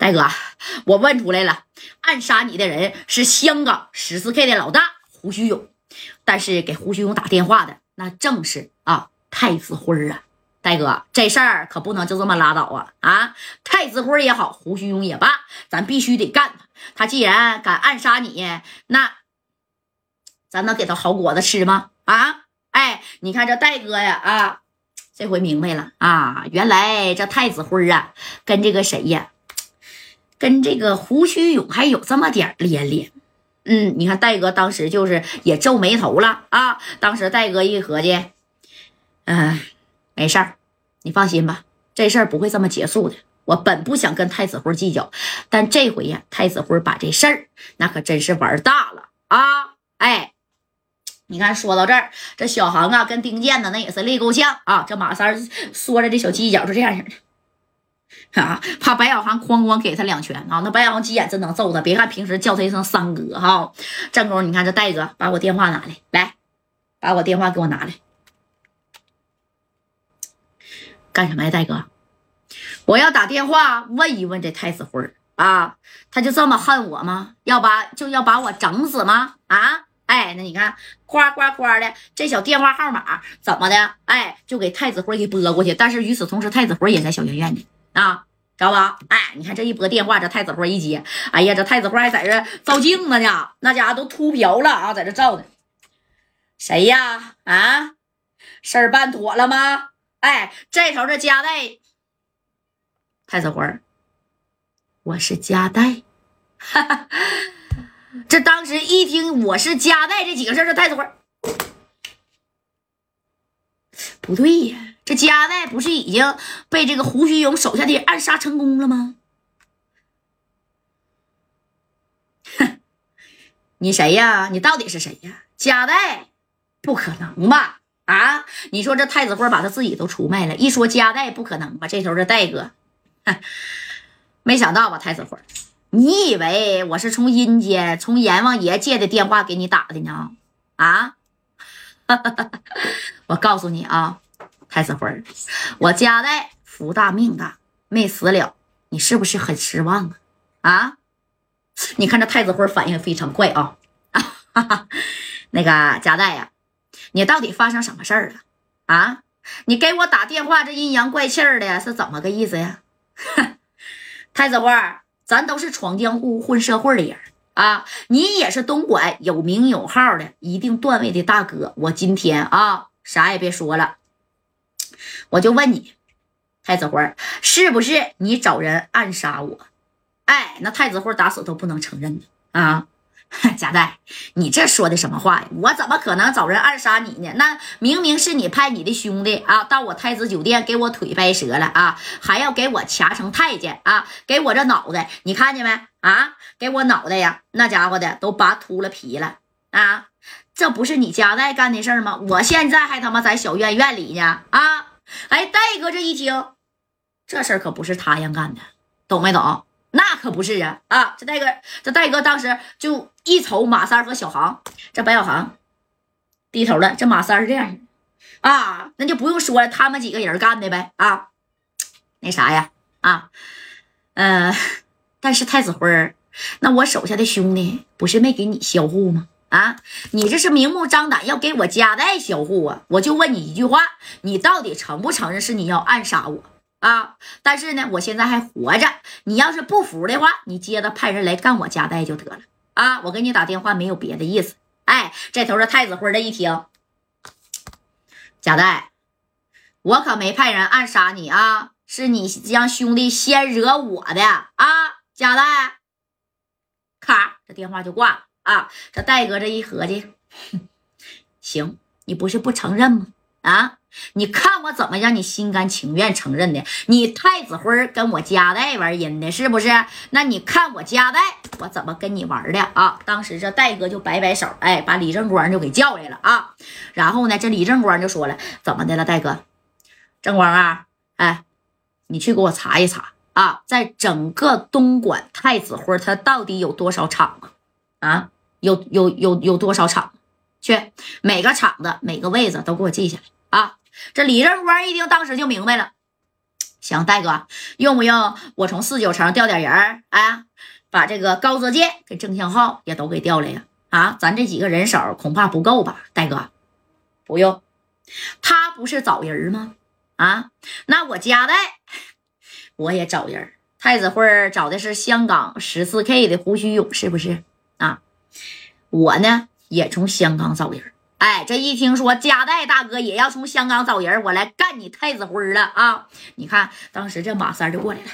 大哥，我问出来了，暗杀你的人是香港十四 K 的老大胡须勇，但是给胡须勇打电话的那正是啊太子辉啊！大哥，这事儿可不能就这么拉倒啊！啊，太子辉也好，胡须勇也罢，咱必须得干他。他既然敢暗杀你，那咱能给他好果子吃吗？啊，哎，你看这戴哥呀，啊，这回明白了啊，原来这太子辉啊，跟这个谁呀？跟这个胡须勇还有这么点连连，嗯，你看戴哥当时就是也皱眉头了啊。当时戴哥一合计，嗯，没事儿，你放心吧，这事儿不会这么结束的。我本不想跟太子辉计较，但这回呀，太子辉把这事儿那可真是玩大了啊！哎，你看说到这儿，这小航啊跟丁健呢那也是累够呛啊。这马三缩着这小犄角是这样式的。啊！怕白小航哐哐给他两拳啊！那白小航急眼真能揍他。别看平时叫他一声三哥哈，正宫你看这戴哥把我电话拿来，来，把我电话给我拿来，干什么呀，戴哥？我要打电话问一问这太子辉啊，他就这么恨我吗？要把就要把我整死吗？啊！哎，那你看，呱呱呱的这小电话号码怎么的？哎，就给太子辉给拨过去。但是与此同时，太子辉也在小院院里。啊，知道吧？哎，你看这一拨电话，这太子辉一接，哎呀，这太子辉还在这照镜子呢，那家伙都秃瓢了啊，在这照的。谁呀？啊，事儿办妥了吗？哎，这头这夹带，太子辉，我是夹带。哈哈，这当时一听我是夹带这几个字，这太子辉，不对呀。这加代不是已经被这个胡须勇手下的人暗杀成功了吗？哼，你谁呀？你到底是谁呀？加代，不可能吧？啊，你说这太子辉把他自己都出卖了，一说加代不可能吧？这头这戴哥，没想到吧？太子辉，你以为我是从阴间从阎王爷借的电话给你打的呢？啊？我告诉你啊！太子辉，我家代福大命大，没死了，你是不是很失望啊？啊，你看这太子辉反应非常快啊！哈 哈那个家代呀，你到底发生什么事儿了啊？你给我打电话这阴阳怪气的，是怎么个意思呀？太子辉，咱都是闯江湖混社会的人啊，你也是东莞有名有号的一定段位的大哥，我今天啊，啥也别说了。我就问你，太子辉是不是你找人暗杀我？哎，那太子辉打死都不能承认的啊！贾代，你这说的什么话呀？我怎么可能找人暗杀你呢？那明明是你派你的兄弟啊，到我太子酒店给我腿掰折了啊，还要给我掐成太监啊，给我这脑袋，你看见没啊？给我脑袋呀，那家伙的都拔秃了皮了啊！这不是你贾代干的事儿吗？我现在还他妈在小院院里呢啊！哎，戴哥这一听，这事儿可不是他让干的，懂没懂？那可不是啊！啊，这戴哥，这戴哥当时就一瞅马三和小航，这白小航低头了，这马三是这样啊，那就不用说了，他们几个人干的呗啊，那啥呀啊，嗯，但是太子辉那我手下的兄弟不是没给你销户吗？啊，你这是明目张胆要给我夹带销户啊！我就问你一句话，你到底承不承认是你要暗杀我啊？但是呢，我现在还活着，你要是不服的话，你接着派人来干我夹带就得了啊！我给你打电话没有别的意思。哎，这头的太子辉的一听，夹带，我可没派人暗杀你啊，是你让兄弟先惹我的啊！夹带，咔，这电话就挂了。啊，这戴哥这一合计，行，你不是不承认吗？啊，你看我怎么让你心甘情愿承认的？你太子辉跟我家代玩阴的，是不是？那你看我家代，我怎么跟你玩的啊？当时这戴哥就摆摆手，哎，把李正光就给叫来了啊。然后呢，这李正光就说了，怎么的了，戴哥？正光啊，哎，你去给我查一查啊，在整个东莞太子辉他到底有多少场啊？啊，有有有有多少场？去每个场子每个位子都给我记下来啊！这李正光一听，当时就明白了，行，戴哥，用不用我从四九城调点人儿？哎，把这个高泽健跟郑向浩也都给调来呀？啊，咱这几个人手恐怕不够吧？戴哥，不用，他不是找人吗？啊，那我加代我也找人。太子会找的是香港十四 K 的胡须勇，是不是啊？我呢也从香港找人。哎，这一听说加代大哥也要从香港找人，我来干你太子辉了啊！你看，当时这马三就过来了，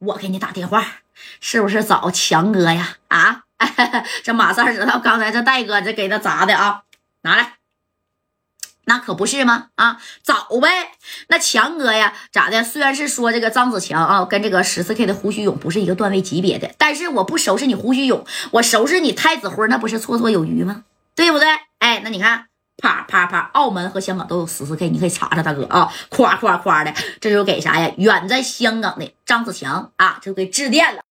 我给你打电话，是不是找强哥呀？啊，这马三知道刚才这戴哥这给他砸的啊，拿来。那可不是吗？啊，找呗！那强哥呀，咋的？虽然是说这个张子强啊，跟这个十四 K 的胡须勇不是一个段位级别的，但是我不收拾你胡须勇，我收拾你太子辉，那不是绰绰有余吗？对不对？哎，那你看，啪啪啪，澳门和香港都有十四 K，你可以查查大哥啊，夸夸夸的，这就给啥呀？远在香港的张子强啊，就给致电了。